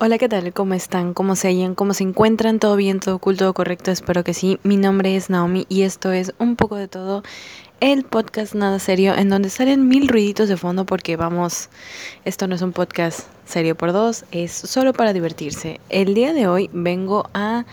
Hola, ¿qué tal? ¿Cómo están? ¿Cómo se hallan? ¿Cómo se encuentran? ¿Todo bien? ¿Todo cool? ¿Todo correcto? Espero que sí. Mi nombre es Naomi y esto es un poco de todo el podcast Nada Serio en donde salen mil ruiditos de fondo porque vamos, esto no es un podcast serio por dos, es solo para divertirse. El día de hoy vengo a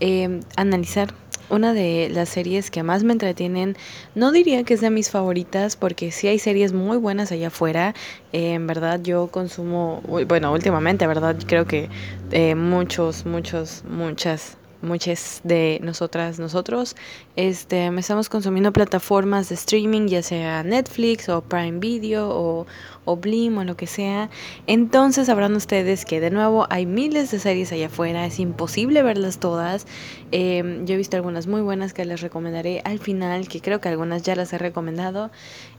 eh, analizar una de las series que más me entretienen. No diría que es de mis favoritas porque sí hay series muy buenas allá afuera. En verdad yo consumo, bueno, últimamente, ¿verdad? Creo que eh, muchos, muchos, muchas muchas de nosotras, nosotros, este, estamos consumiendo plataformas de streaming, ya sea Netflix o Prime Video o, o o lo que sea. Entonces sabrán ustedes que de nuevo hay miles de series allá afuera, es imposible verlas todas. Em, yo he visto algunas muy buenas que les recomendaré al final, que creo que algunas ya las he recomendado.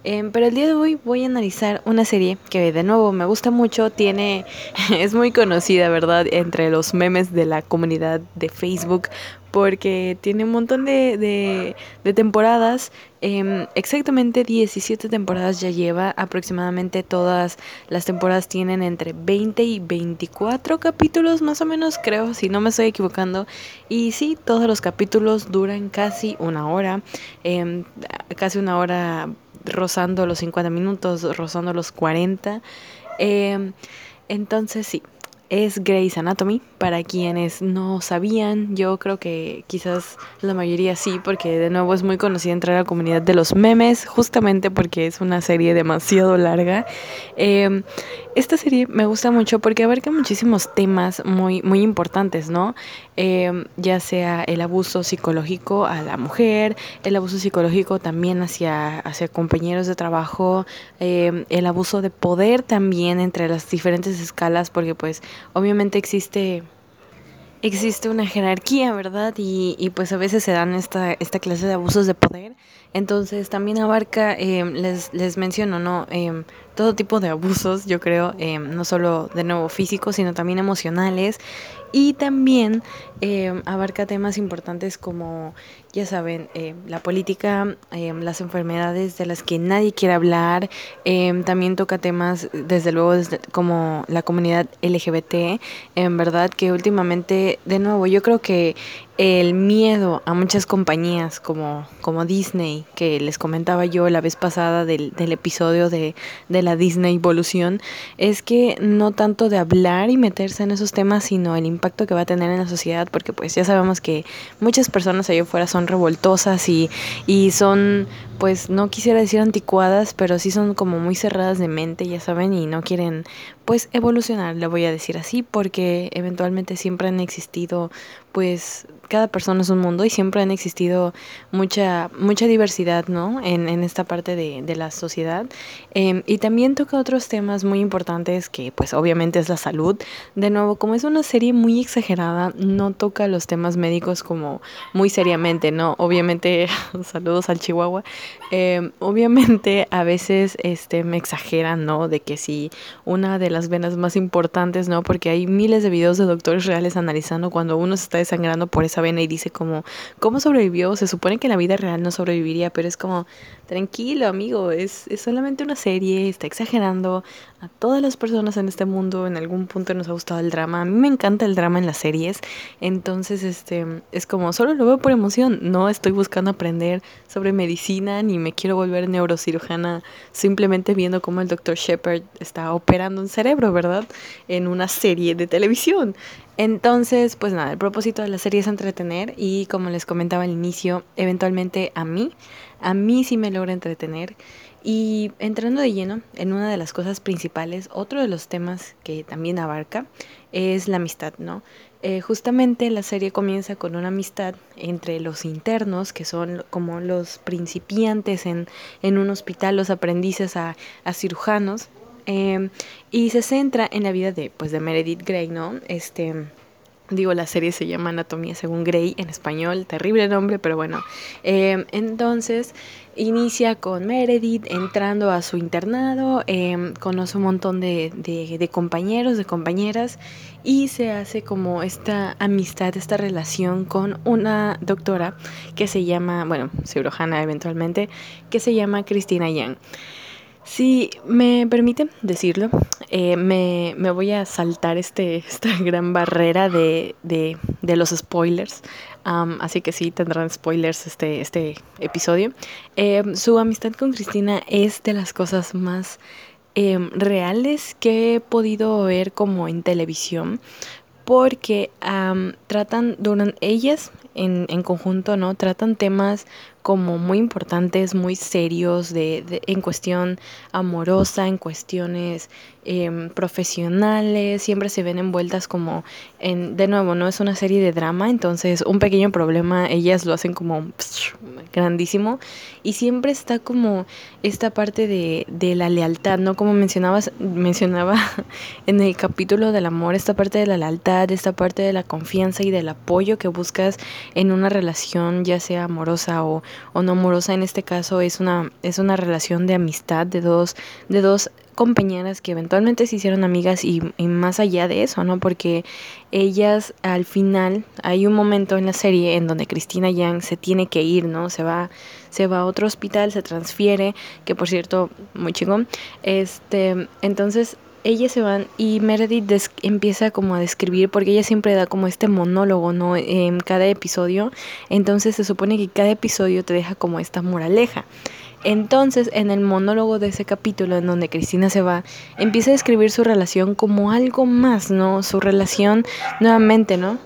Em, pero el día de hoy voy a analizar una serie que de nuevo me gusta mucho, tiene, es muy conocida, ¿verdad? Entre los memes de la comunidad de Facebook porque tiene un montón de, de, temporadas. Em, exactamente 17 temporadas ya lleva. Aproximadamente todas las temporadas tienen entre 20 y 24 capítulos, más o menos, creo, si no me estoy equivocando. Y sí, todos los capítulos duran casi una hora. Em, casi una hora rozando los 50 minutos, rozando los 40. Em, entonces sí, es Grey's Anatomy. Para quienes no sabían, yo creo que quizás la mayoría sí, porque de nuevo es muy conocida entre la comunidad de los memes, justamente porque es una serie demasiado larga. Em, esta serie me gusta mucho porque abarca muchísimos temas muy, muy importantes, ¿no? Em, ya sea el abuso psicológico a la mujer, el abuso psicológico también hacia, hacia compañeros de trabajo, em, el abuso de poder también entre las diferentes escalas, porque pues obviamente existe existe una jerarquía, ¿verdad? Y, y, pues a veces se dan esta, esta clase de abusos de poder. Entonces también abarca, eh, les, les menciono, ¿no? Eh, todo tipo de abusos, yo creo, eh, no solo de nuevo físicos, sino también emocionales. Y también abarca temas importantes como, ya saben, la política, las enfermedades de las que nadie quiere hablar. también toca temas, desde luego, desde, como la comunidad LGBT. En verdad que últimamente, de nuevo, yo creo que el miedo a muchas compañías como, como Disney, que les comentaba yo la vez pasada del, del episodio de, de, la Disney Evolución, es que no tanto de hablar y meterse en esos temas, sino el impacto que va a tener en la sociedad, porque pues ya sabemos que muchas personas allá afuera son revoltosas y, y son, pues no quisiera decir anticuadas, pero sí son como muy cerradas de mente, ya saben, y no quieren pues evolucionar, le voy a decir así, porque eventualmente siempre han existido pues cada persona es un mundo y siempre han existido mucha, mucha diversidad, ¿no? En, en esta parte de, de la sociedad. Eh, y también toca otros temas muy importantes que pues obviamente es la salud. De nuevo, como es una serie muy exagerada, no toca los temas médicos como muy seriamente, ¿no? Obviamente, saludos al Chihuahua. Eh, obviamente a veces este, me exageran, ¿no? De que si una de las venas más importantes, ¿no? Porque hay miles de videos de doctores reales analizando cuando uno se está desangrando por esa vena y dice como, ¿cómo sobrevivió? Se supone que en la vida real no sobreviviría, pero es como, tranquilo amigo, es, es solamente una serie, está exagerando. A todas las personas en este mundo en algún punto nos ha gustado el drama. A mí me encanta el drama en las series, entonces este, es como, solo lo veo por emoción, no estoy buscando aprender sobre medicina ni me quiero volver neurocirujana simplemente viendo cómo el doctor Shepard está operando un cerebro, ¿verdad? En una serie de televisión. Entonces, pues nada, el propósito de la serie es entretener y como les comentaba al inicio, eventualmente a mí, a mí sí me logra entretener. Y entrando de lleno en una de las cosas principales, otro de los temas que también abarca es la amistad, ¿no? Eh, justamente la serie comienza con una amistad entre los internos, que son como los principiantes en, en un hospital, los aprendices a, cirujanos, eh, y se centra en la vida de, pues, de Meredith Grey, ¿no? Este, digo, la serie se llama Anatomía según Grey en español, terrible nombre, pero bueno. Eh, entonces, inicia con Meredith entrando a su internado, eh, conoce un montón de, compañeros, de compañeras, y se hace como esta amistad, esta relación con una doctora que se llama, bueno, cirujana eventualmente, que se llama Cristina Young. Si me permite decirlo, eh, me, me, voy a saltar este, esta gran barrera de, de, de los spoilers. Así que sí, tendrán spoilers este, este episodio. Eh, su amistad con Cristina es de las cosas más eh, reales que he podido ver como en televisión. Porque tratan, durante ellas en, en conjunto, ¿no? Tratan temas como muy importantes, muy serios, de, en cuestión amorosa, en cuestiones eh, profesionales, siempre se ven envueltas como en, de nuevo, no es una serie de drama, entonces un pequeño problema, ellas lo hacen como grandísimo y siempre está como esta parte de, de la lealtad, ¿no? Como mencionabas, mencionaba en el capítulo del amor, esta parte de la lealtad, esta parte de la confianza y del apoyo que buscas en una relación, ya sea amorosa o, o no amorosa, en este caso es una, es una relación de amistad de dos, de dos compañeras que eventualmente se hicieron amigas y, más allá de eso, ¿no? Porque ellas al final, hay un momento en la serie en donde Cristina Yang se tiene que ir, ¿no? Se va, se va a otro hospital, se transfiere, que por cierto, muy chingón. Este, entonces ellas se van y Meredith empieza como a describir, porque ella siempre da como este monólogo, ¿no? En cada episodio. Entonces se supone que cada episodio te deja como esta moraleja. Entonces, en el monólogo de ese capítulo en donde Cristina se va, empieza a describir su relación como algo más, ¿no? Su relación nuevamente, ¿no?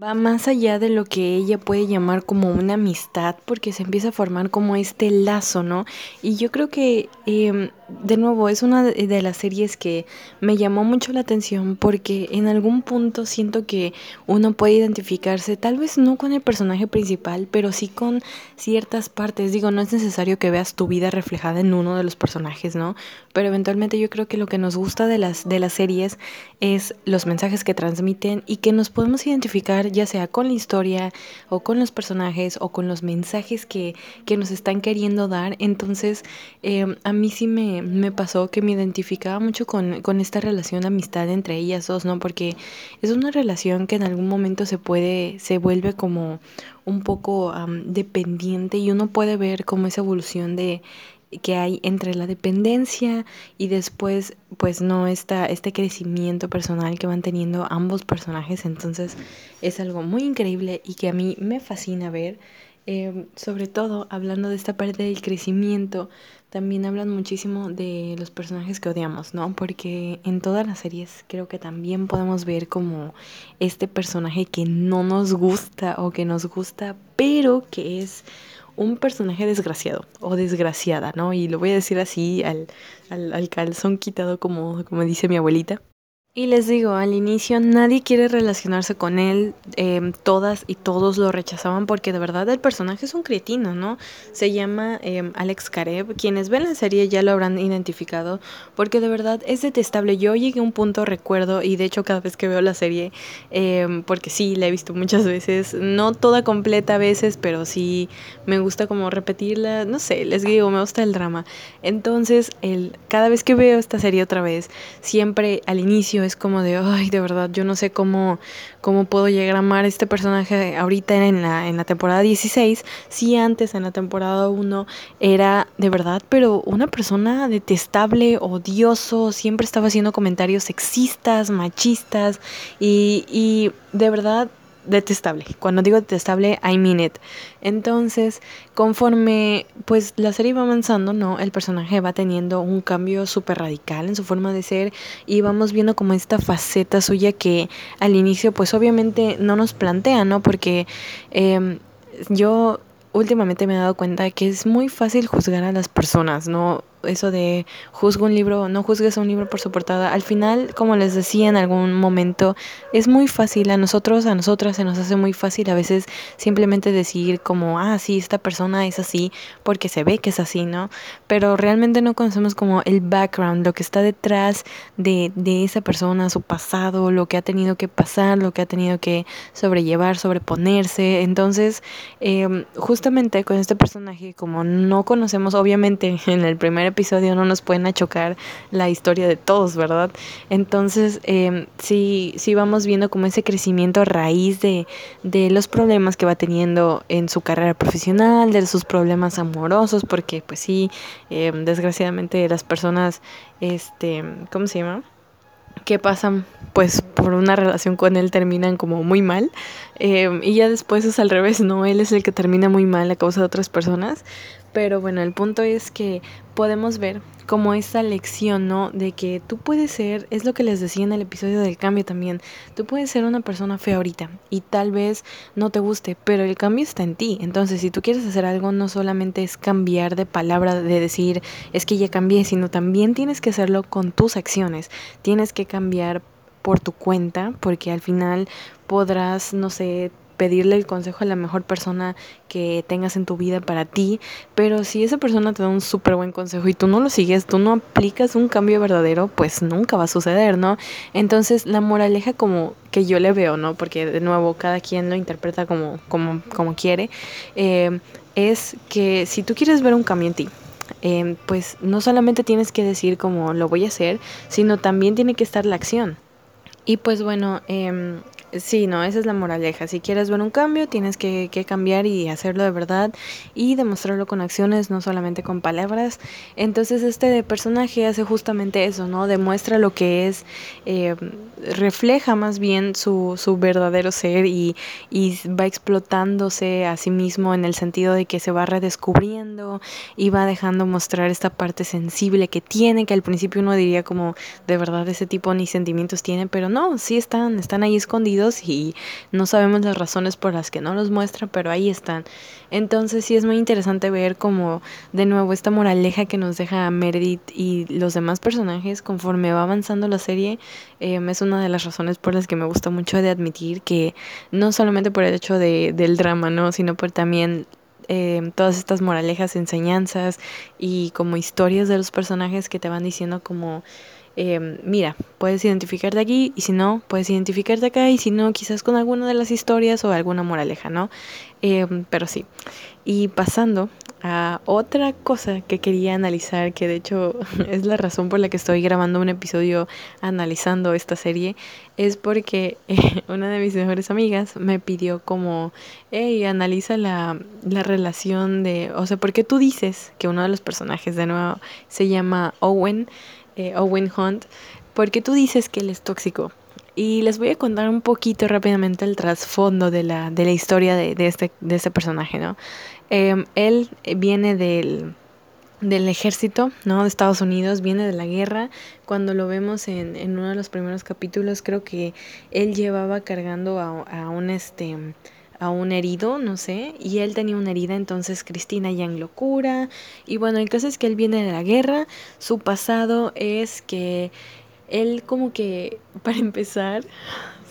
Va más allá de lo que ella puede llamar como una amistad, porque se empieza a formar como este lazo, ¿no? Y yo creo que, eh, de nuevo, es una de las series que me llamó mucho la atención, porque en algún punto siento que uno puede identificarse, tal vez no con el personaje principal, pero sí con ciertas partes. Digo, no es necesario que veas tu vida reflejada en uno de los personajes, ¿no? Pero eventualmente yo creo que lo que nos gusta de las, de las series es los mensajes que transmiten y que nos podemos identificar ya sea con la historia o con los personajes o con los mensajes que, que nos están queriendo dar. Entonces, eh, a mí sí me, me, pasó que me identificaba mucho con, con esta relación de amistad entre ellas dos, ¿no? Porque es una relación que en algún momento se puede, se vuelve como un poco dependiente y uno puede ver como esa evolución de que hay entre la dependencia y después pues no está este crecimiento personal que van teniendo ambos personajes entonces es algo muy increíble y que a mí me fascina ver eh, sobre todo hablando de esta parte del crecimiento también hablan muchísimo de los personajes que odiamos no porque en todas las series creo que también podemos ver como este personaje que no nos gusta o que nos gusta pero que es un personaje desgraciado o desgraciada, ¿no? Y lo voy a decir así al, al, al calzón quitado como, como dice mi abuelita. Y les digo, al inicio nadie quiere relacionarse con él, eh, todas y todos lo rechazaban porque de verdad el personaje es un cretino, ¿no? Se llama eh, Alex Karev, quienes ven la serie ya lo habrán identificado porque de verdad es detestable. Yo llegué a un punto, recuerdo, y de hecho cada vez que veo la serie, eh, porque sí, la he visto muchas veces, no toda completa a veces, pero sí me gusta como repetirla, no sé, les digo, me gusta el drama. Entonces, el, cada vez que veo esta serie otra vez, siempre al inicio es como de, ay, de verdad, yo no sé cómo, cómo puedo llegar a amar a este personaje ahorita en la, en la temporada 16, si antes en la temporada 1 era de verdad, pero una persona detestable, odioso, siempre estaba haciendo comentarios sexistas, machistas y, y de verdad detestable. Cuando digo detestable, I mean it. Entonces, conforme pues la serie va avanzando, ¿no? El personaje va teniendo un cambio súper radical en su forma de ser y vamos viendo como esta faceta suya que al inicio pues obviamente no nos plantea, ¿no? Porque eh, yo últimamente me he dado cuenta que es muy fácil juzgar a las personas, ¿no? Eso de juzgo un libro, no juzgues un libro por su portada. Al final, como les decía en algún momento, es muy fácil a nosotros, a nosotras se nos hace muy fácil a veces simplemente decir como, ah, sí, esta persona es así porque se ve que es así, ¿no? Pero realmente no conocemos como el background, lo que está detrás de, de esa persona, su pasado, lo que ha tenido que pasar, lo que ha tenido que sobrellevar, sobreponerse. Entonces, eh, justamente con este personaje, como no conocemos, obviamente en el primer episodio no nos pueden achocar la historia de todos, ¿verdad? Entonces, eh, sí, sí vamos viendo como ese crecimiento a raíz de, de los problemas que va teniendo en su carrera profesional, de sus problemas amorosos, porque pues sí, eh, desgraciadamente las personas, este, ¿cómo se llama? que pasan pues por una relación con él terminan como muy mal em, y ya después es al revés, ¿no? Él es el que termina muy mal a causa de otras personas, pero bueno, el punto es que podemos ver como esa lección, ¿no? De que tú puedes ser, es lo que les decía en el episodio del cambio también, tú puedes ser una persona fea ahorita y tal vez no te guste, pero el cambio está en ti. Entonces, si tú quieres hacer algo, no solamente es cambiar de palabra, de decir, es que ya cambié, sino también tienes que hacerlo con tus acciones. Tienes que cambiar por tu cuenta, porque al final podrás, no sé, pedirle el consejo a la mejor persona que tengas en tu vida para ti, pero si esa persona te da un súper buen consejo y tú no lo sigues, tú no aplicas un cambio verdadero, pues nunca va a suceder, ¿no? Entonces la moraleja como que yo le veo, ¿no? Porque de nuevo cada quien lo interpreta como, como, como quiere, eh, es que si tú quieres ver un cambio en ti, eh, pues no solamente tienes que decir como lo voy a hacer, sino también tiene que estar la acción. Y pues bueno, eh, Sí, no, esa es la moraleja. Si quieres ver un cambio, tienes que, cambiar y hacerlo de verdad y demostrarlo con acciones, no solamente con palabras. Entonces este personaje hace justamente eso, ¿no? Demuestra lo que es, eh, refleja más bien su, su verdadero ser y, y, va explotándose a sí mismo en el sentido de que se va redescubriendo y va dejando mostrar esta parte sensible que tiene, que al principio uno diría como de verdad ese tipo ni sentimientos tiene, pero no, sí están, están ahí escondidos y no sabemos las razones por las que no los muestra, pero ahí están. Entonces sí es muy interesante ver como de nuevo esta moraleja que nos deja Meredith y los demás personajes conforme va avanzando la serie. Em, es una de las razones por las que me gusta mucho de admitir que no solamente por el hecho de, del drama, ¿no? sino por también eh, todas estas moralejas, enseñanzas y como historias de los personajes que te van diciendo como Em, mira, puedes identificarte aquí y si no, puedes identificarte acá y si no, quizás con alguna de las historias o alguna moraleja, ¿no? Em, pero sí. Y pasando a otra cosa que quería analizar, que de hecho es la razón por la que estoy grabando un episodio analizando esta serie, es porque una de mis mejores amigas me pidió como, hey, analiza la, la relación de, o sea, ¿por qué tú dices que uno de los personajes de nuevo se llama Owen? Eh, Owen Hunt, porque tú dices que él es tóxico. Y les voy a contar un poquito rápidamente el trasfondo de la, de la historia de, de, este, de este personaje, ¿no? Eh, él viene del, del ejército, ¿no? De Estados Unidos, viene de la guerra. Cuando lo vemos en, en uno de los primeros capítulos, creo que él llevaba cargando a, a un este a un herido, no sé, y él tenía una herida, entonces Cristina ya en locura, y bueno, el caso es que él viene de la guerra, su pasado es que él como que, para empezar,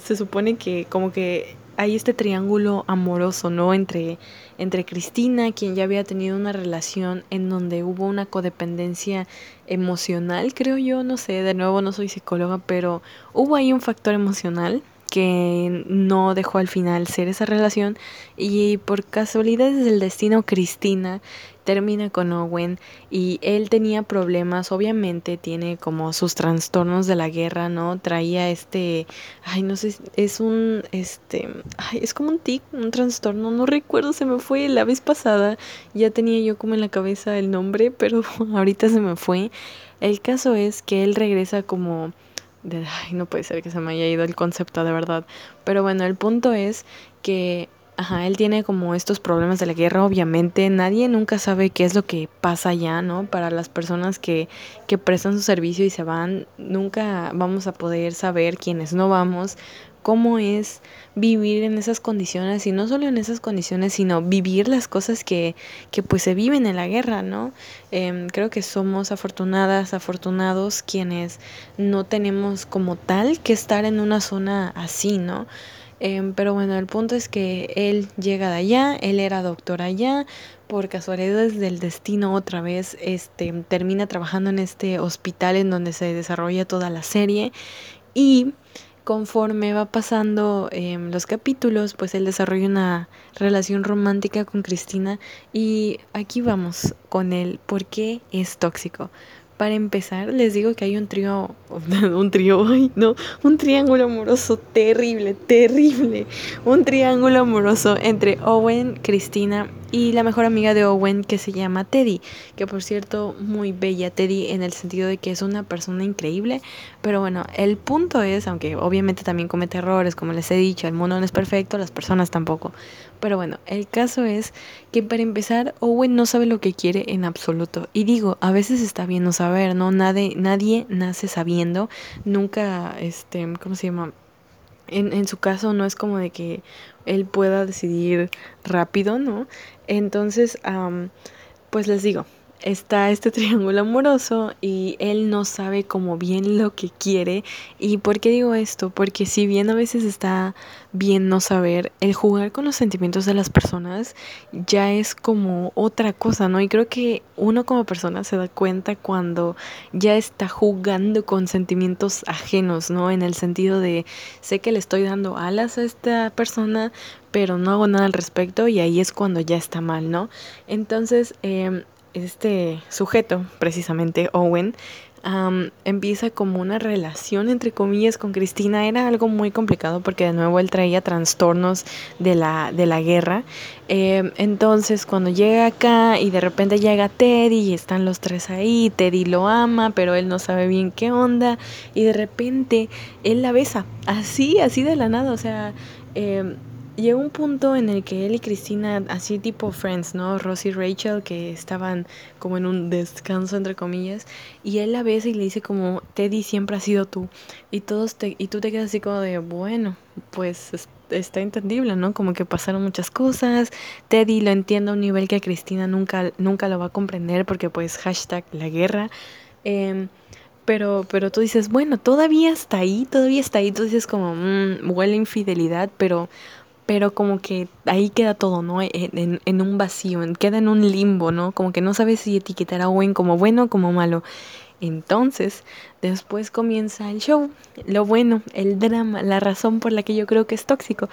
se supone que como que hay este triángulo amoroso, ¿no? Entre, entre Cristina, quien ya había tenido una relación en donde hubo una codependencia emocional, creo yo, no sé, de nuevo no soy psicóloga, pero hubo ahí un factor emocional que no dejó al final ser esa relación y por casualidades del destino Cristina termina con Owen y él tenía problemas, obviamente tiene como sus trastornos de la guerra, ¿no? Traía este, ay, no sé, es un, este, ay, es como un tic, un trastorno, no recuerdo, se me fue la vez pasada, ya tenía yo como en la cabeza el nombre, pero ahorita se me fue. El caso es que él regresa como de, ay, no puede ser que se me haya ido el concepto de verdad. Pero bueno, el punto es que, ajá, él tiene como estos problemas de la guerra, obviamente. Nadie nunca sabe qué es lo que pasa allá, ¿no? Para las personas que, que prestan su servicio y se van, nunca vamos a poder saber quiénes no vamos cómo es vivir en esas condiciones y no solo en esas condiciones, sino vivir las cosas que, que pues se viven en la guerra, ¿no? Eh, creo que somos afortunadas, afortunados quienes no tenemos como tal que estar en una zona así, ¿no? Eh, pero bueno, el punto es que él llega de allá, él era doctor allá, por casualidades del destino otra vez, este, termina trabajando en este hospital en donde se desarrolla toda la serie y conforme va pasando em, los capítulos, pues él desarrolla una relación romántica con Cristina y aquí vamos con él, ¿por qué es tóxico? Para empezar, les digo que hay un trío, un trío, no, un triángulo amoroso terrible, terrible. Un triángulo amoroso entre Owen, Cristina y la mejor amiga de Owen que se llama Teddy, que por cierto, muy bella Teddy en el sentido de que es una persona increíble, pero bueno, el punto es, aunque obviamente también comete errores, como les he dicho, el mundo no es perfecto, las personas tampoco. Pero bueno, el caso es que para empezar, Owen no sabe lo que quiere en absoluto. Y digo, a veces está bien no saber, ¿no? Nadie, nadie nace sabiendo. Nunca, este, ¿cómo se llama? En, en su caso no es como de que él pueda decidir rápido, ¿no? Entonces, pues les digo, está este triángulo amoroso y él no sabe como bien lo que quiere. ¿Y por qué digo esto? Porque si bien a veces está bien no saber, el jugar con los sentimientos de las personas ya es como otra cosa, ¿no? Y creo que uno como persona se da cuenta cuando ya está jugando con sentimientos ajenos, ¿no? En el sentido de, sé que le estoy dando alas a esta persona, pero no hago nada al respecto y ahí es cuando ya está mal, ¿no? Entonces, eh, este sujeto, precisamente Owen, empieza como una relación entre comillas con Cristina. Era algo muy complicado porque de nuevo él traía trastornos de la, de la guerra. Em, entonces cuando llega acá y de repente llega Teddy y están los tres ahí, Teddy lo ama, pero él no sabe bien qué onda y de repente él la besa, así, así de la nada, o sea... Eh, llegó un punto en el que él y Cristina, así tipo Friends, ¿no? Ross y Rachel, que estaban como en un descanso, entre comillas, y él la besa y le dice como, Teddy siempre ha sido tú. Y, todos te, y tú te quedas así como de, bueno, pues está entendible, ¿no? Como que pasaron muchas cosas. Teddy lo entiende a un nivel que Cristina nunca, nunca lo va a comprender porque pues hashtag la guerra. Em, pero, pero tú dices, bueno, todavía está ahí, todavía está ahí. Tú dices como, mmm, huele infidelidad, pero pero como que ahí queda todo, ¿no? En, en, un vacío, queda en un limbo, ¿no? Como que no sabes si etiquetar a Owen como bueno o como malo. Entonces, después comienza el show, lo bueno, el drama, la razón por la que yo creo que es tóxico.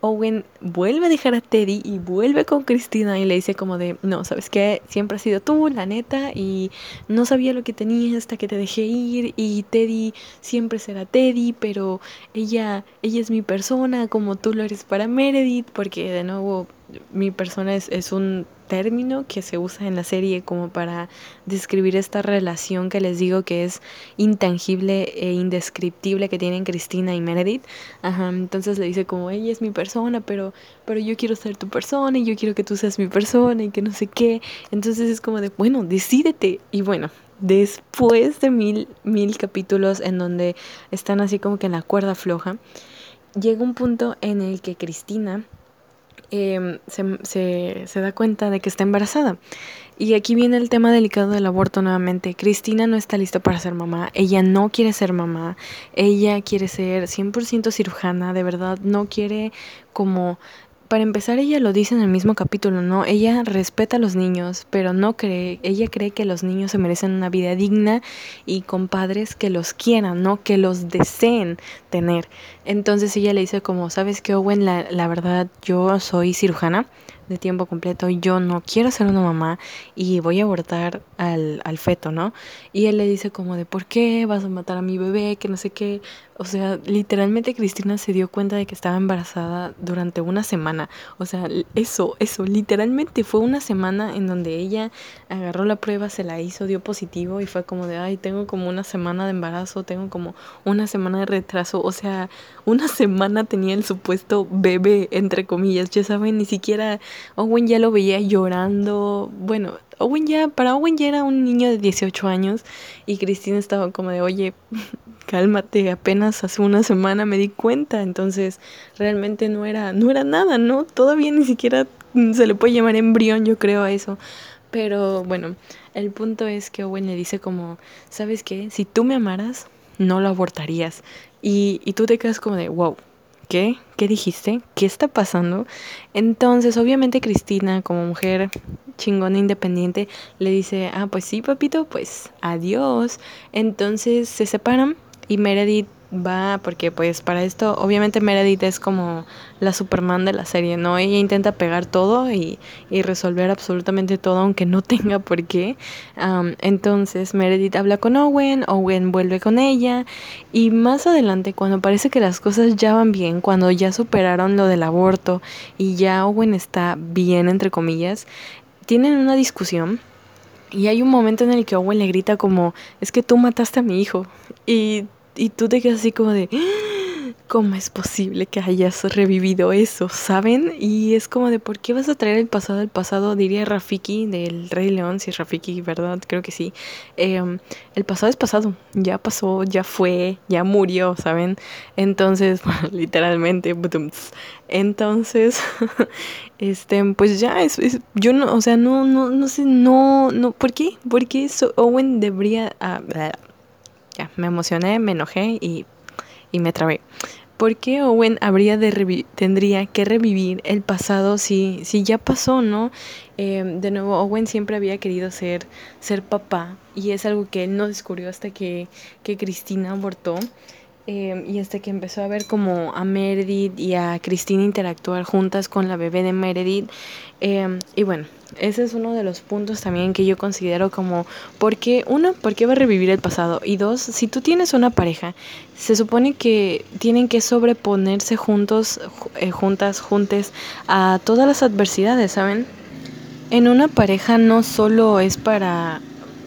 Owen vuelve a dejar a Teddy y vuelve con Cristina y le dice como de, no, ¿sabes qué? Siempre has sido tú, la neta, y no sabía lo que tenías hasta que te dejé ir y Teddy siempre será Teddy, pero ella, ella es mi persona como tú lo eres para Meredith, porque de nuevo mi persona es, es un término que se usa en la serie como para describir esta relación que les digo que es intangible e indescriptible que tienen Cristina y Meredith. Ajá, entonces le dice como ella es mi persona, pero, pero yo quiero ser tu persona y yo quiero que tú seas mi persona y que no sé qué. Entonces es como de, bueno, decídete. Y bueno, después de mil, mil capítulos en donde están así como que en la cuerda floja, llega un punto en el que Cristina Em, se, se, da cuenta de que está embarazada. Y aquí viene el tema delicado del aborto nuevamente. Cristina no está lista para ser mamá, ella no quiere ser mamá, ella quiere ser 100% cirujana, de verdad, no quiere como para empezar, ella lo dice en el mismo capítulo, ¿no? Ella respeta a los niños, pero no cree, ella cree que los niños se merecen una vida digna y con padres que los quieran, ¿no? Que los deseen tener. Entonces ella le dice como, ¿sabes qué, Owen? La, la verdad, yo soy cirujana de tiempo completo, yo no quiero ser una mamá y voy a abortar al, al feto, ¿no? Y él le dice como de, ¿por qué vas a matar a mi bebé? Que no sé qué. O sea, literalmente Cristina se dio cuenta de que estaba embarazada durante una semana. O sea, eso, eso, literalmente fue una semana en donde ella agarró la prueba, se la hizo, dio positivo y fue como de, ay, tengo como una semana de embarazo, tengo como una semana de retraso. O sea, una semana tenía el supuesto bebé, entre comillas. Ya saben, ni siquiera Owen ya lo veía llorando. Bueno, Owen ya, para Owen ya era un niño de 18 años y Cristina estaba como de, oye, cálmate, apenas hace una semana me di cuenta, entonces realmente no era, no era nada, ¿no? Todavía ni siquiera se le puede llamar embrión, yo creo a eso. Pero bueno, el punto es que Owen le dice como, ¿sabes qué? Si tú me amaras, no lo abortarías. Y, y tú te quedas como de, wow, ¿qué? ¿Qué dijiste? ¿Qué está pasando? Entonces, obviamente Cristina, como mujer chingona independiente, le dice, ah, pues sí, papito, pues adiós. Entonces se separan y Meredith va, porque pues para esto, obviamente Meredith es como la Superman de la serie, ¿no? Ella intenta pegar todo y, y resolver absolutamente todo, aunque no tenga por qué. entonces Meredith habla con Owen, Owen vuelve con ella, y más adelante, cuando parece que las cosas ya van bien, cuando ya superaron lo del aborto y ya Owen está bien, entre comillas, tienen una discusión. Y hay un momento en el que Owen le grita como, es que tú mataste a mi hijo. Y y tú te quedas así como de, ¿cómo es posible que hayas revivido eso? ¿Saben? Y es como de, ¿por qué vas a traer el pasado del pasado? Diría Rafiki del Rey León, si es Rafiki, ¿verdad? Creo que sí. Em, el pasado es pasado, ya pasó, ya fue, ya murió, ¿saben? Entonces, literalmente, entonces, este, pues ya, es, yo no, o sea, no, no, no sé, no, no, ¿por qué? ¿Por qué Owen debería... Ah, me emocioné, me enojé y, me trabé. ¿Por qué Owen habría de tendría que revivir el pasado si, si ya pasó, no? Em, de nuevo, Owen siempre había querido ser, ser papá y es algo que él no descubrió hasta que, que Cristina abortó. Em, y hasta que empezó a ver como a Meredith y a Cristina interactuar juntas con la bebé de Meredith. Em, y bueno, ese es uno de los puntos también que yo considero como, porque uno, ¿por qué va a revivir el pasado? Y dos, si tú tienes una pareja, se supone que tienen que sobreponerse juntos, eh, juntas, juntes a todas las adversidades, ¿saben? En una pareja no solo es para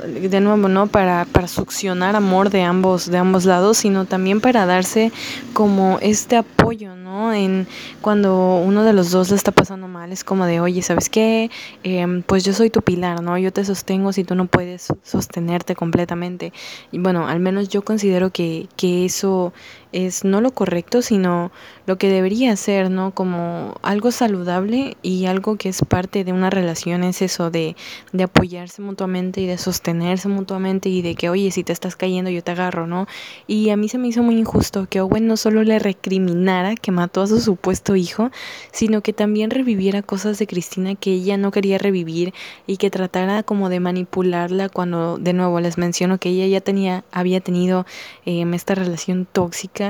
de nuevo, ¿no? Para, para succionar amor de ambos, de ambos lados, sino también para darse como este apoyo, ¿no? En cuando uno de los dos le está pasando mal, es como de, oye, ¿sabes qué? Em, pues yo soy tu pilar, ¿no? Yo te sostengo si tú no puedes sostenerte completamente. Y bueno, al menos yo considero que, que eso es no lo correcto, sino lo que debería ser, ¿no? Como algo saludable y algo que es parte de una relación es eso de, de apoyarse mutuamente y de sostenerse mutuamente y de que, oye, si te estás cayendo yo te agarro, ¿no? Y a mí se me hizo muy injusto que Owen no solo le recriminara que mató a su supuesto hijo, sino que también reviviera cosas de Cristina que ella no quería revivir y que tratara como de manipularla cuando, de nuevo, les menciono que ella ya tenía, había tenido em, esta relación tóxica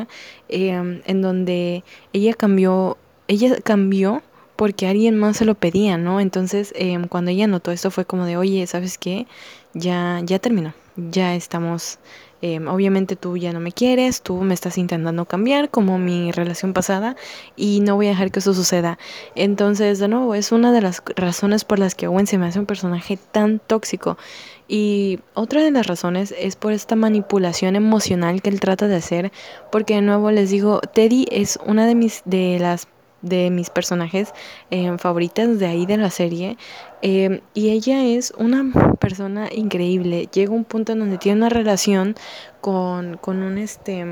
Em, en donde ella cambió, ella cambió porque alguien más se lo pedía, ¿no? Entonces, em, cuando ella notó esto fue como de, oye, ¿sabes qué? Ya, ya terminó, ya estamos, em, obviamente tú ya no me quieres, tú me estás intentando cambiar como mi relación pasada y no voy a dejar que eso suceda. Entonces, de nuevo, es una de las razones por las que Owen se me hace un personaje tan tóxico. Y otra de las razones es por esta manipulación emocional que él trata de hacer, porque de nuevo les digo, Teddy es una de mis de las de mis personajes eh, favoritas de ahí de la serie eh, y ella es una persona increíble. Llega un punto en donde tiene una relación con, con un este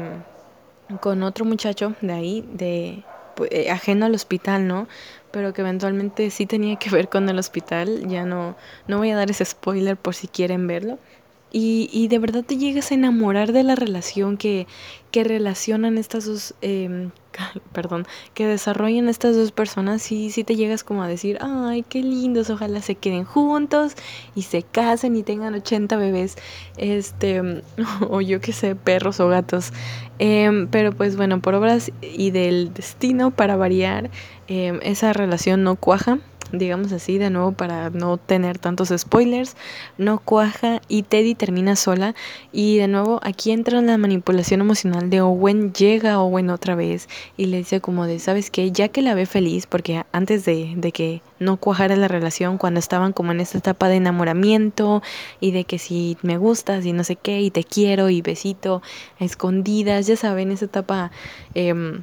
con otro muchacho de ahí de eh, ajeno al hospital no pero que eventualmente sí tenía que ver con el hospital. Ya no, no voy a dar ese spoiler por si quieren verlo. Y, y de verdad te llegas a enamorar de la relación que, que relacionan estas dos, eh, perdón, que desarrollan estas dos personas y si te llegas como a decir, ay, qué lindos, ojalá se queden juntos y se casen y tengan 80 bebés, este, o yo qué sé, perros o gatos. Eh, pero pues bueno, por obras y del destino, para variar, eh, esa relación no cuaja digamos así, de nuevo para no tener tantos spoilers, no cuaja y Teddy termina sola y de nuevo aquí entra la manipulación emocional de Owen, llega Owen otra vez y le dice como de, ¿sabes qué? Ya que la ve feliz, porque antes de, de que no cuajara la relación, cuando estaban como en esta etapa de enamoramiento y de que si me gustas y no sé qué y te quiero y besito escondidas, ya saben, esa etapa... Eh,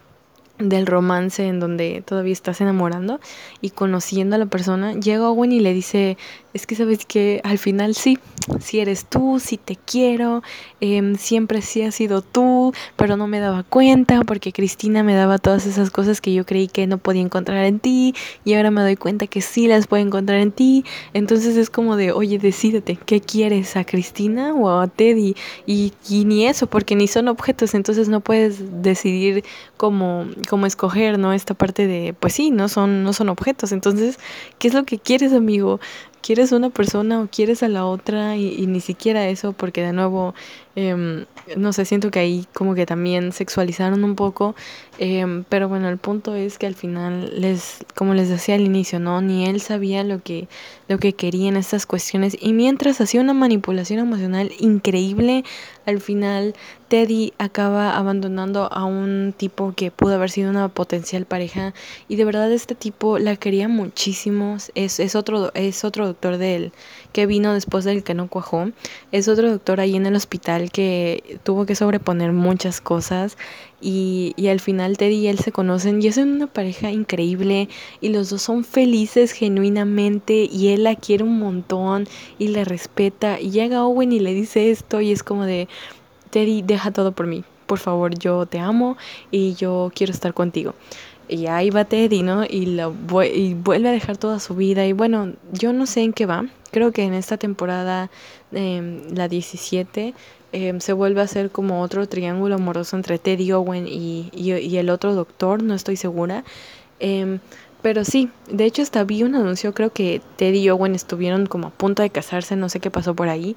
del romance en donde todavía estás enamorando y conociendo a la persona, llega Owen y le dice, es que sabes que al final sí, sí eres tú, sí te quiero, em, siempre sí has sido tú, pero no me daba cuenta porque Cristina me daba todas esas cosas que yo creí que no podía encontrar en ti y ahora me doy cuenta que sí las puedo encontrar en ti. Entonces es como de, oye, decídete, ¿qué quieres? ¿A Cristina o a Teddy? Y, y ni eso, porque ni son objetos, entonces no puedes decidir cómo, cómo escoger, ¿no? Esta parte de, pues sí, no son, no son objetos. Entonces, ¿qué es lo que quieres, amigo? Quieres una persona o quieres a la otra y, ni siquiera eso, porque de nuevo, em, no sé, siento que ahí como que también sexualizaron un poco, em, pero bueno, el punto es que al final, les, como les decía al inicio, ¿no? Ni él sabía lo que, lo que quería en estas cuestiones. Y mientras hacía una manipulación emocional increíble, al final Teddy acaba abandonando a un tipo que pudo haber sido una potencial pareja. Y de verdad este tipo la quería muchísimo, es, es, otro, es otro doctor de él que vino después del que no cuajó, es otro doctor ahí en el hospital que tuvo que sobreponer muchas cosas y, al final Teddy y él se conocen y es una pareja increíble y los dos son felices genuinamente y él la quiere un montón y le respeta y llega Owen y le dice esto y es como de Teddy deja todo por mí. Por favor yo te amo y yo quiero estar contigo y ahí va Teddy, ¿no? Y, lo, y vuelve a dejar toda su vida. Y bueno, yo no sé en qué va. Creo que en esta temporada, eh, la 17, em, se vuelve a hacer como otro triángulo amoroso entre Teddy Owen y, y, el otro doctor, no estoy segura. Em, pero sí, de hecho hasta vi un anuncio, creo que Teddy y Owen estuvieron como a punto de casarse, no sé qué pasó por ahí.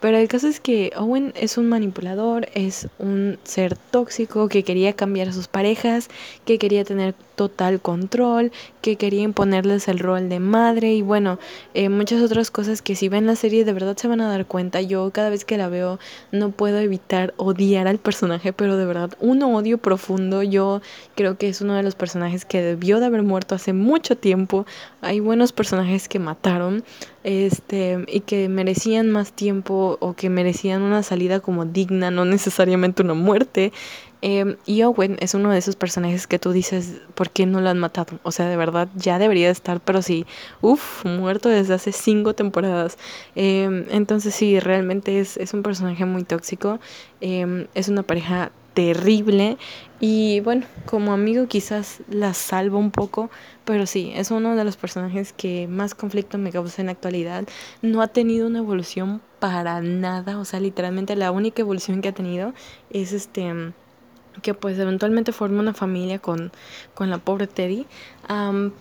Pero el caso es que Owen es un manipulador, es un ser tóxico que quería cambiar a sus parejas, que quería tener total control, que quería imponerles el rol de madre y bueno, eh, muchas otras cosas que si ven la serie de verdad se van a dar cuenta. Yo cada vez que la veo no puedo evitar odiar al personaje, pero de verdad un odio profundo. Yo creo que es uno de los personajes que debió de haber muerto hace mucho tiempo. Hay buenos personajes que mataron este y que merecían más tiempo o que merecían una salida como digna, no necesariamente una muerte. Em, y Owen es uno de esos personajes que tú dices, ¿por qué no lo han matado? O sea, de verdad ya debería estar, pero sí, uff, muerto desde hace cinco temporadas. Em, entonces sí, realmente es, es, un personaje muy tóxico. Em, es una pareja terrible y bueno, como amigo quizás la salvo un poco, pero sí, es uno de los personajes que más conflicto me causa en la actualidad. No ha tenido una evolución para nada, o sea, literalmente la única evolución que ha tenido es este que pues eventualmente forma una familia con, con la pobre Teddy.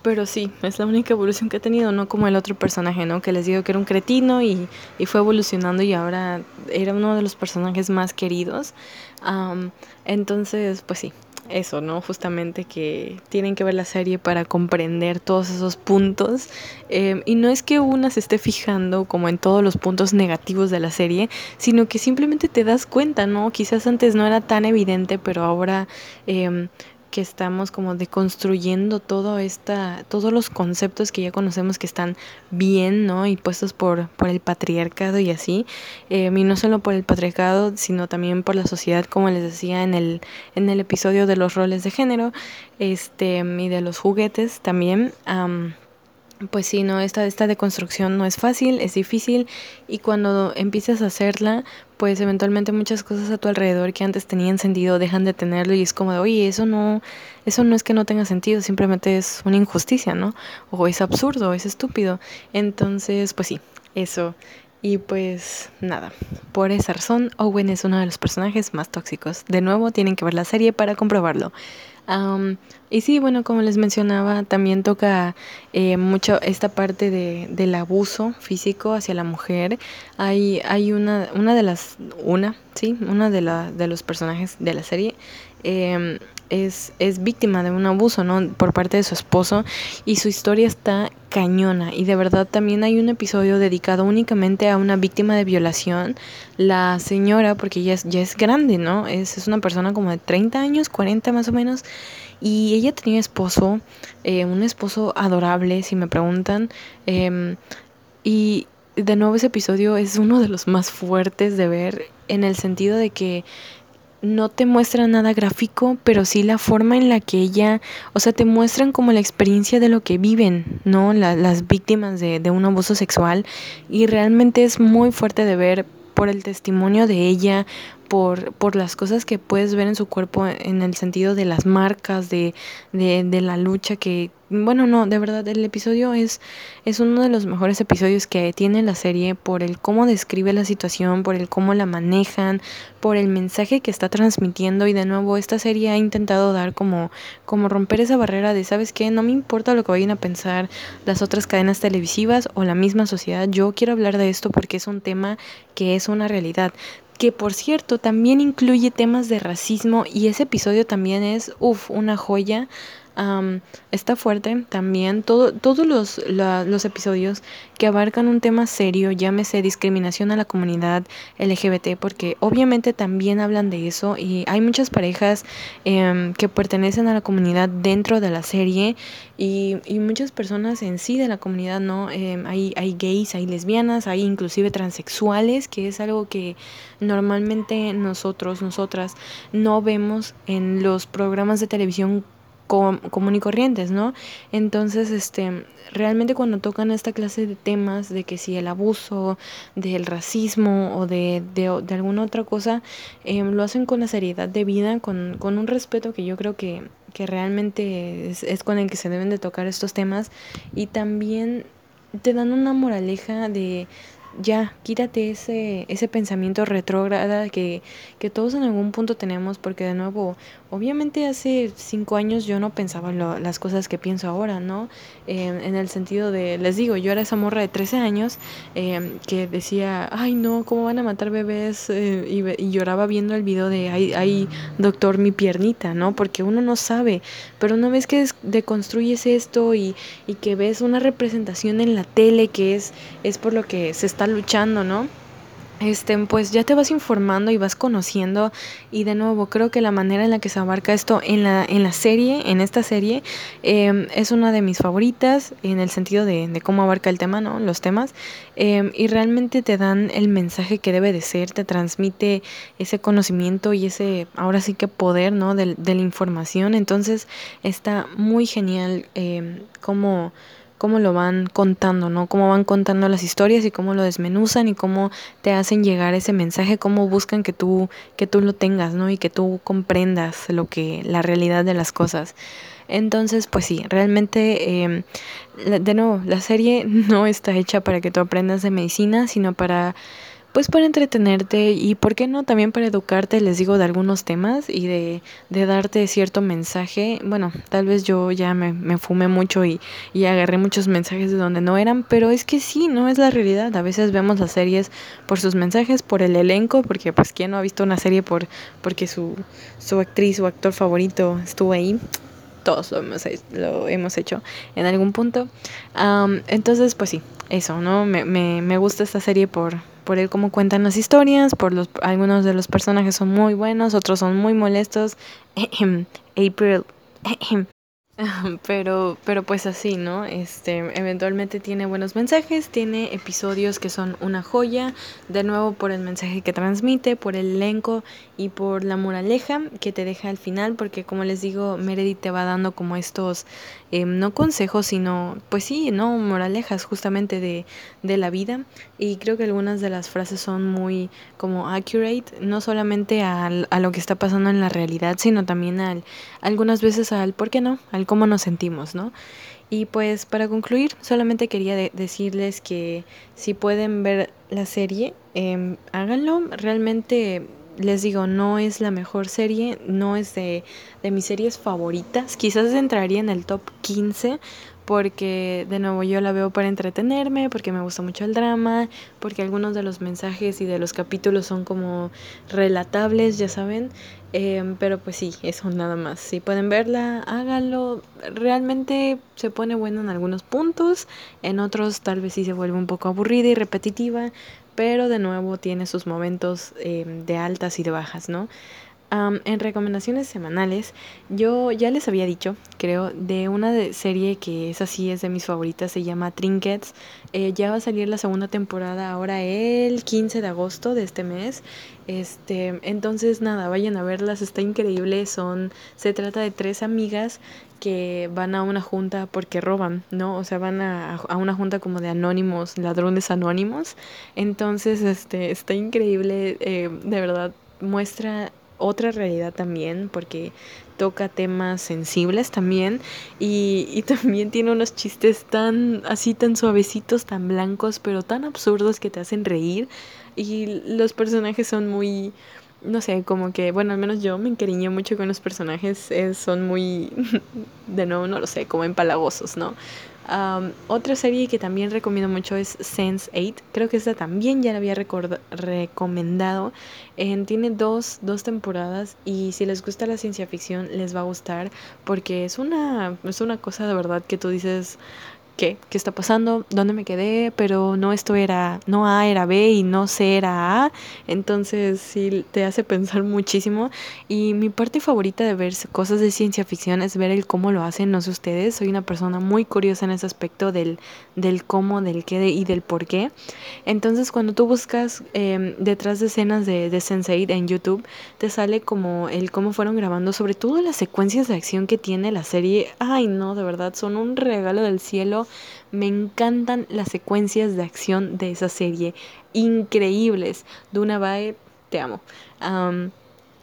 pero sí, es la única evolución que ha tenido, no como el otro personaje, ¿no? Que les digo que era un cretino y, y fue evolucionando y ahora era uno de los personajes más queridos. entonces, pues sí, eso, ¿no? Justamente que tienen que ver la serie para comprender todos esos puntos. Em, y no es que una se esté fijando como en todos los puntos negativos de la serie, sino que simplemente te das cuenta, ¿no? Quizás antes no era tan evidente, pero ahora eh, que estamos como deconstruyendo todo esta, todos los conceptos que ya conocemos que están bien, ¿no? Y puestos por, por el patriarcado y así. Eh, y no solo por el patriarcado, sino también por la sociedad, como les decía en el, en el episodio de los roles de género, este, y de los juguetes también. pues sí, no, esta, esta deconstrucción no es fácil, es difícil y cuando empiezas a hacerla, pues eventualmente muchas cosas a tu alrededor que antes tenían sentido dejan de tenerlo y es como de, oye, eso no, eso no es que no tenga sentido, simplemente es una injusticia, ¿no? O es absurdo, es estúpido. Entonces, pues sí, eso. Y pues nada, por esa razón, Owen es uno de los personajes más tóxicos. De nuevo, tienen que ver la serie para comprobarlo y sí, bueno, como les mencionaba, también toca eh, mucho esta parte de, del abuso físico hacia la mujer. Hay, hay una, una de las, una, sí, una de, la, de los personajes de la serie em, es, es víctima de un abuso, ¿no? Por parte de su esposo y su historia está cañona y de verdad también hay un episodio dedicado únicamente a una víctima de violación. La señora, porque ya es, ya es grande, ¿no? Es, es una persona como de 30 años, 40 más o menos. Y ella tenía esposo, eh, un esposo adorable, si me preguntan. Em, y de nuevo ese episodio es uno de los más fuertes de ver en el sentido de que no te muestra nada gráfico, pero sí la forma en la que ella, o sea, te muestran como la experiencia de lo que viven, ¿no? las víctimas de, de un abuso sexual y realmente es muy fuerte de ver por el testimonio de ella, por, por las cosas que puedes ver en su cuerpo en el sentido de las marcas, de, de, de la lucha que, bueno, no, de verdad, el episodio es, es uno de los mejores episodios que tiene la serie por el cómo describe la situación, por el cómo la manejan, por el mensaje que está transmitiendo y de nuevo esta serie ha intentado dar como, como romper esa barrera de, ¿sabes qué? No me importa lo que vayan a pensar las otras cadenas televisivas o la misma sociedad, yo quiero hablar de esto porque es un tema que es una realidad que por cierto también incluye temas de racismo y ese episodio también es, uff, una joya está fuerte también. Todo, todos los, los episodios que abarcan un tema serio, llámese discriminación a la comunidad LGBT, porque obviamente también hablan de eso y hay muchas parejas em, que pertenecen a la comunidad dentro de la serie y, y muchas personas en sí de la comunidad, ¿no? Em, hay, hay gays, hay lesbianas, hay inclusive transexuales, que es algo que normalmente nosotros, nosotras, no vemos en los programas de televisión común y corrientes, ¿no? Entonces, este, realmente cuando tocan esta clase de temas, de que si el abuso, del racismo o de, de, de alguna otra cosa, em, lo hacen con la seriedad de vida, con, con un respeto que yo creo que, que realmente es, es con el que se deben de tocar estos temas y también te dan una moraleja de ya, quítate ese, ese pensamiento retrógrada que, que todos en algún punto tenemos, porque de nuevo, obviamente hace cinco años yo no pensaba las cosas que pienso ahora, ¿no? Eh, en el sentido de, les digo, yo era esa morra de 13 años eh, que decía, ay no, ¿cómo van a matar bebés? Eh, y, y, lloraba viendo el video de, ay, ay, doctor, mi piernita, ¿no? Porque uno no sabe, pero una vez que deconstruyes esto y, y que ves una representación en la tele que es, es por lo que se está luchando, ¿no? Este, pues ya te vas informando y vas conociendo y de nuevo creo que la manera en la que se abarca esto en la, en la serie, en esta serie, em, es una de mis favoritas en el sentido de, cómo abarca el tema, ¿no? Los temas em, y realmente te dan el mensaje que debe de ser, te transmite ese conocimiento y ese, ahora sí que poder, ¿no? De, de la información, entonces está muy genial eh, cómo cómo lo van contando, ¿no? Cómo van contando las historias y cómo lo desmenuzan y cómo te hacen llegar ese mensaje, cómo buscan que tú, que tú lo tengas, ¿no? Y que tú comprendas lo que, la realidad de las cosas. Entonces, pues sí, realmente, eh, de nuevo, la serie no está hecha para que tú aprendas de medicina, sino para pues para entretenerte y por qué no también para educarte, les digo, de algunos temas y de, de darte cierto mensaje. Bueno, tal vez yo ya me, fumé mucho y, y, agarré muchos mensajes de donde no eran, pero es que sí, no es la realidad. A veces vemos las series por sus mensajes, por el elenco, porque pues quién no ha visto una serie por porque su, su actriz o actor favorito estuvo ahí todos lo hemos, lo hemos hecho en algún punto. Um, entonces, pues sí, eso, ¿no? Me, me, me gusta esta serie por, por el cómo cuentan las historias, por los algunos de los personajes son muy buenos, otros son muy molestos. April pero, pero pues así, ¿no? Este, eventualmente tiene buenos mensajes, tiene episodios que son una joya, de nuevo por el mensaje que transmite, por el elenco y por la moraleja que te deja al final, porque como les digo, Meredith te va dando como estos, eh, no consejos, sino, pues sí, ¿no? Moralejas justamente de, de la vida. Y creo que algunas de las frases son muy como accurate, no solamente al, a lo que está pasando en la realidad, sino también al, algunas veces al, ¿por qué no? Al cómo nos sentimos, ¿no? Y pues para concluir, solamente quería decirles que si pueden ver la serie, eh, háganlo. Realmente les digo, no es la mejor serie, no es de, de mis series favoritas. Quizás entraría en el top 15 porque de nuevo yo la veo para entretenerme, porque me gusta mucho el drama, porque algunos de los mensajes y de los capítulos son como relatables, ya saben. Eh, pero pues sí, eso nada más. Si pueden verla, háganlo. Realmente se pone bueno en algunos puntos, en otros tal vez sí se vuelve un poco aburrida y repetitiva, pero de nuevo tiene sus momentos eh, de altas y de bajas, ¿no? En recomendaciones semanales, yo ya les había dicho, creo, de una de serie que es así, es de mis favoritas, se llama Trinkets. Eh, ya va a salir la segunda temporada ahora el 15 de agosto de este mes. Este, entonces nada, vayan a verlas, está increíble. Son, se trata de tres amigas que van a una junta porque roban, ¿no? O sea, van a, a una junta como de anónimos, ladrones anónimos. Entonces, este, está increíble, eh, de verdad muestra otra realidad también, porque toca temas sensibles también y, y, también tiene unos chistes tan así, tan suavecitos, tan blancos, pero tan absurdos que te hacen reír y los personajes son muy, no sé, como que, bueno, al menos yo me encariñé mucho con los personajes, son muy, de nuevo, no lo sé, como empalagosos, ¿no? Otra serie que también recomiendo mucho es Sense8. Creo que esta también ya la había recomendado. tiene dos, dos temporadas y si les gusta la ciencia ficción les va a gustar porque es una, es una cosa de verdad que tú dices, qué, qué está pasando, dónde me quedé, pero no esto era, no A era B y no C era A, entonces sí te hace pensar muchísimo. Y mi parte favorita de ver cosas de ciencia ficción es ver el cómo lo hacen, no sé ustedes, soy una persona muy curiosa en ese aspecto del, del cómo, del qué y del por qué, entonces cuando tú buscas em, detrás de escenas de, de Sense8 en YouTube, te sale como el cómo fueron grabando, sobre todo las secuencias de acción que tiene la serie, ay no, de verdad, son un regalo del cielo me encantan las secuencias de acción de esa serie, increíbles. Duna Bae, te amo.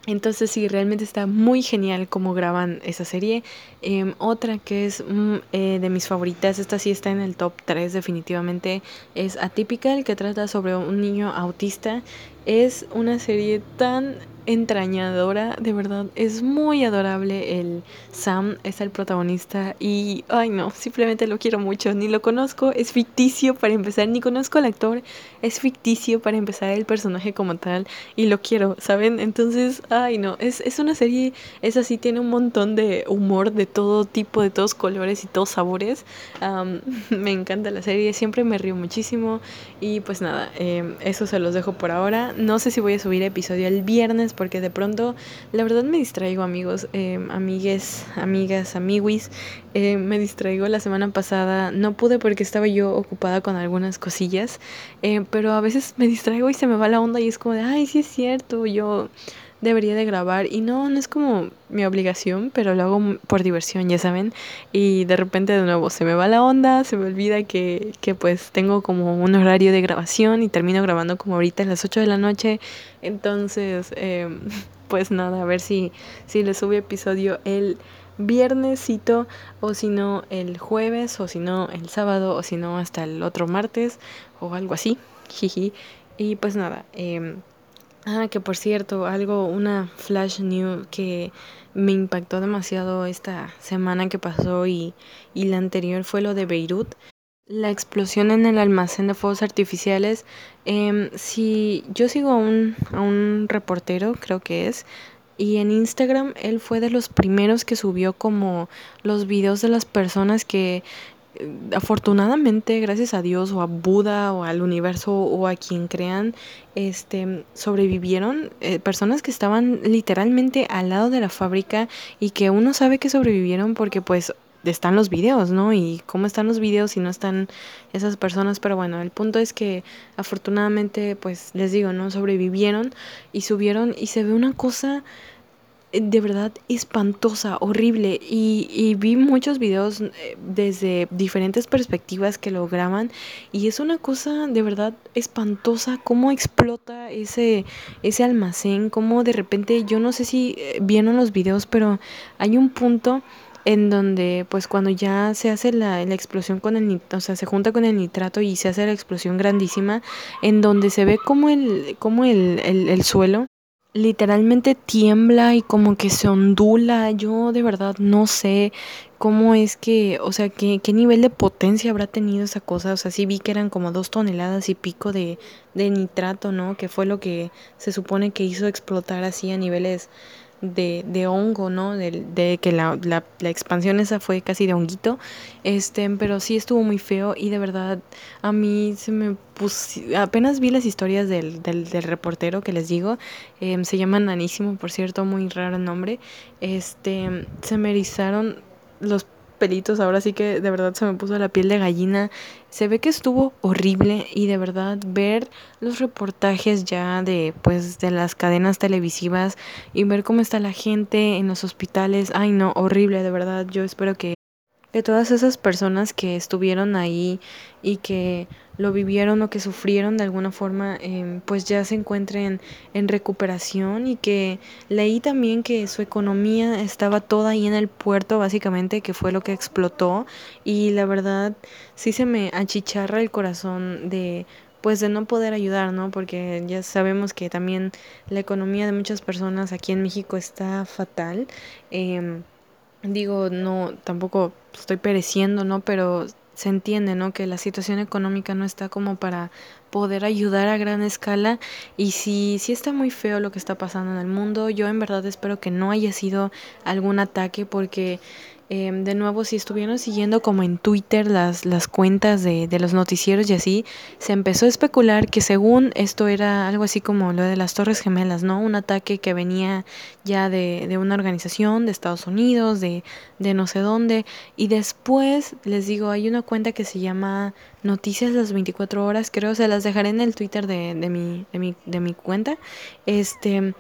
entonces sí, realmente está muy genial cómo graban esa serie. Em, otra que es mm, eh, de mis favoritas, esta sí está en el top 3 definitivamente, es Atypical, que trata sobre un niño autista. Es una serie tan entrañadora, de verdad, es muy adorable el Sam, es el protagonista y, ay no, simplemente lo quiero mucho, ni lo conozco, es ficticio para empezar, ni conozco al actor, es ficticio para empezar el personaje como tal y lo quiero, ¿saben? Entonces, ay no, es, es una serie, es así, tiene un montón de humor de todo tipo, de todos colores y todos sabores, me encanta la serie, siempre me río muchísimo. Y pues nada, em, eso se los dejo por ahora, no sé si voy a subir episodio el viernes, porque de pronto, la verdad me distraigo amigos, eh, amigues, amigas, amiguis, eh, me distraigo. La semana pasada, no pude porque estaba yo ocupada con algunas cosillas, eh, pero a veces me distraigo y se me va la onda y es como de, ay, sí es cierto, yo debería de grabar y no, no es como mi obligación, pero lo hago por diversión, ya saben, y de repente de nuevo se me va la onda, se me olvida que, que pues tengo como un horario de grabación y termino grabando como ahorita a las 8 de la noche, entonces em, pues nada, a ver si, si les sube episodio el viernesito o si no el jueves o si no el sábado o si no hasta el otro martes o algo así, jiji, y pues nada, eh, Ah, que por cierto, algo, una flash news que me impactó demasiado esta semana que pasó y, y la anterior fue lo de Beirut. La explosión en el almacén de fuegos artificiales. Eh, si yo sigo a un, a un reportero, creo que es, y en Instagram él fue de los primeros que subió como los videos de las personas que afortunadamente, gracias a Dios o a Buda o al universo o a quien crean, este, sobrevivieron eh, personas que estaban literalmente al lado de la fábrica y que uno sabe que sobrevivieron porque pues están los videos, ¿no? Y cómo están los videos si no están esas personas, pero bueno, el punto es que afortunadamente, pues les digo, ¿no? Sobrevivieron y subieron y se ve una cosa de verdad espantosa, horrible. Y, vi muchos videos eh, desde diferentes perspectivas que lo graban. Y es una cosa de verdad espantosa cómo explota ese, ese almacén. Cómo de repente, yo no sé si eh, vieron los videos, pero hay un punto en donde pues cuando ya se hace la, la explosión con el o sea se junta con el nitrato y se hace la explosión grandísima en donde se ve como el como el, el, el suelo literalmente tiembla y como que se ondula. Yo de verdad no sé cómo es que, o sea, qué, qué nivel de potencia habrá tenido esa cosa. O sea, sí vi que eran como dos toneladas y pico de, de nitrato, ¿no? Que fue lo que se supone que hizo explotar así a niveles de, de hongo, ¿no? De, de que la, la, la, expansión esa fue casi de honguito, este, pero sí estuvo muy feo y de verdad a mí se me puso, apenas vi las historias del, del, del reportero que les digo, eh, se llama Nanísimo, por cierto, muy raro nombre, este, se me los pelitos, ahora sí que de verdad se me puso la piel de gallina. Se ve que estuvo horrible y de verdad ver los reportajes ya de pues de las cadenas televisivas y ver cómo está la gente en los hospitales, ay no, horrible, de verdad. Yo espero que que todas esas personas que estuvieron ahí y que lo vivieron o que sufrieron de alguna forma, em, pues ya se encuentren en recuperación y que leí también que su economía estaba toda ahí en el puerto, básicamente, que fue lo que explotó y la verdad sí se me achicharra el corazón de pues de no poder ayudar, ¿no? Porque ya sabemos que también la economía de muchas personas aquí en México está fatal. Em, digo, no, tampoco estoy pereciendo, ¿no? Pero se entiende, ¿no? Que la situación económica no está como para poder ayudar a gran escala y si sí está muy feo lo que está pasando en el mundo, yo en verdad espero que no haya sido algún ataque porque Em, de nuevo, si estuvieron siguiendo como en Twitter las, las cuentas de, de, los noticieros y así, se empezó a especular que según esto era algo así como lo de las Torres Gemelas, ¿no? Un ataque que venía ya de, de una organización de Estados Unidos, de, de no sé dónde. Y después, les digo, hay una cuenta que se llama Noticias las 24 horas, creo, se las dejaré en el Twitter de, de, mi, de, mi, de mi cuenta. Este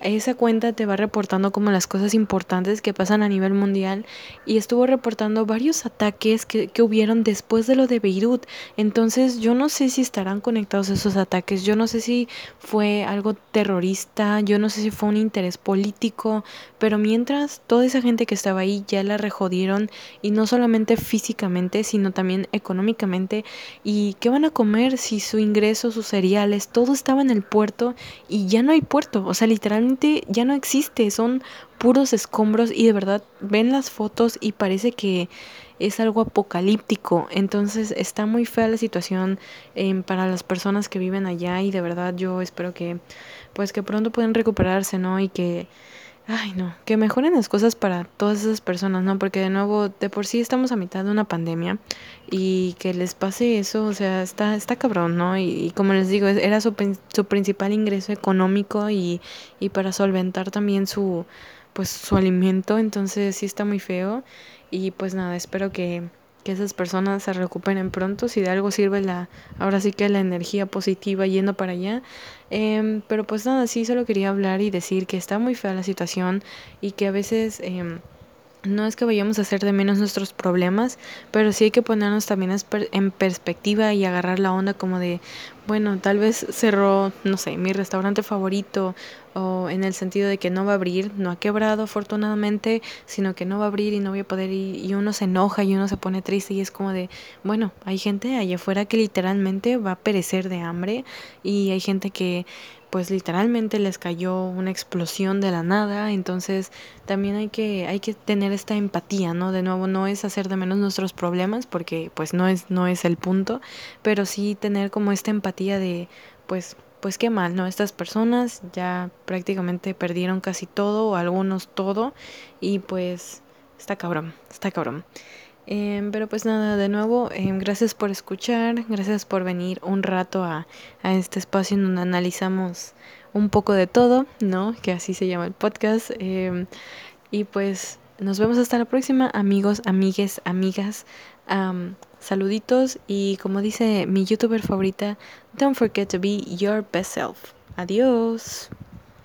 esa cuenta te va reportando como las cosas importantes que pasan a nivel mundial y estuvo reportando varios ataques que, que, hubieron después de lo de Beirut. Entonces yo no sé si estarán conectados esos ataques, yo no sé si fue algo terrorista, yo no sé si fue un interés político, pero mientras toda esa gente que estaba ahí ya la rejodieron y no solamente físicamente, sino también económicamente. ¿Y qué van a comer si su ingreso, sus cereales, todo estaba en el puerto y ya no hay puerto? O sea, literalmente ya no existe, son puros escombros y de verdad ven las fotos y parece que es algo apocalíptico. Entonces está muy fea la situación eh, para las personas que viven allá y de verdad yo espero que pues que pronto puedan recuperarse, ¿no? Y que Ay, no, que mejoren las cosas para todas esas personas, ¿no? Porque de nuevo, de por sí estamos a mitad de una pandemia y que les pase eso, o sea, está, está cabrón, ¿no? Y, como les digo, era su, su principal ingreso económico y, y para solventar también su, pues, su alimento, entonces sí está muy feo y pues nada, espero que que esas personas se recuperen pronto, si de algo sirve la, ahora sí que la energía positiva yendo para allá. Em, pero pues nada, sí, solo quería hablar y decir que está muy fea la situación y que a veces... Eh, no es que vayamos a hacer de menos nuestros problemas, pero sí hay que ponernos también en perspectiva y agarrar la onda como de, bueno, tal vez cerró, no sé, mi restaurante favorito o en el sentido de que no va a abrir, no ha quebrado afortunadamente, sino que no va a abrir y no voy a poder ir y uno se enoja y uno se pone triste y es como de, bueno, hay gente allá afuera que literalmente va a perecer de hambre y hay gente que pues literalmente les cayó una explosión de la nada, entonces también hay que hay que tener esta empatía, ¿no? De nuevo no es hacer de menos nuestros problemas porque pues no es no es el punto, pero sí tener como esta empatía de pues pues qué mal, ¿no? Estas personas ya prácticamente perdieron casi todo o algunos todo y pues está cabrón, está cabrón. Em, pero pues nada, de nuevo, em, gracias por escuchar, gracias por venir un rato a, a, este espacio en donde analizamos un poco de todo, ¿no? Que así se llama el podcast. Eh, y pues nos vemos hasta la próxima, amigos, amigues, amigas. Saluditos y como dice mi youtuber favorita, don't forget to be your best self. Adiós.